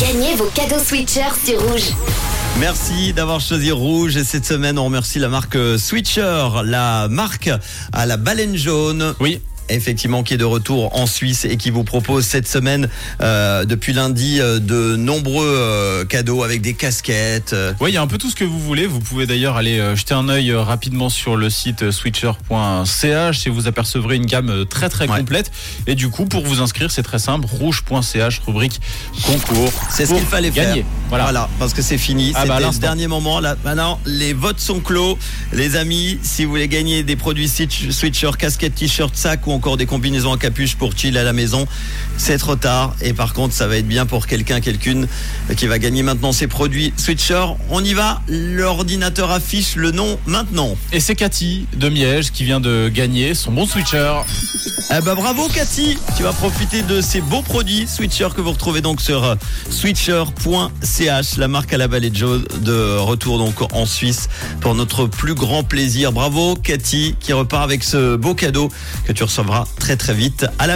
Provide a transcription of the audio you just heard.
Gagnez vos cadeaux Switcher sur Rouge. Merci d'avoir choisi Rouge et cette semaine on remercie la marque Switcher, la marque à la baleine jaune. Oui, Effectivement, qui est de retour en Suisse et qui vous propose cette semaine, euh, depuis lundi, euh, de nombreux euh, cadeaux avec des casquettes. Ouais, il y a un peu tout ce que vous voulez. Vous pouvez d'ailleurs aller euh, jeter un œil rapidement sur le site switcher.ch et vous apercevrez une gamme très très Ouais. complète. Et du coup, pour vous inscrire, c'est très simple rouge.ch, rubrique concours. C'est ce qu'il fallait gagner. faire. Voilà. parce que c'est fini. Ah C'était bah, à le dernier moment. Là, maintenant, les votes sont clos. Les amis, si vous voulez gagner des produits Switch- Switcher, casquettes, t-shirts, sacs ou encore des combinaisons à capuche pour chill à la maison, c'est trop tard. Et par contre, ça va être bien pour quelqu'un, quelqu'une qui va gagner maintenant ces produits Switcher. On y va. L'ordinateur affiche le nom maintenant. Et c'est Cathy de Miège qui vient de gagner son bon switcher. Eh ben bravo Cathy, tu vas profiter de ces beaux produits Switcher que vous retrouvez donc sur euh, switcher.ch, la marque à la balai jaune de retour donc en Suisse pour notre plus grand plaisir. Bravo Cathy qui repart avec ce beau cadeau que tu recevras très très vite à la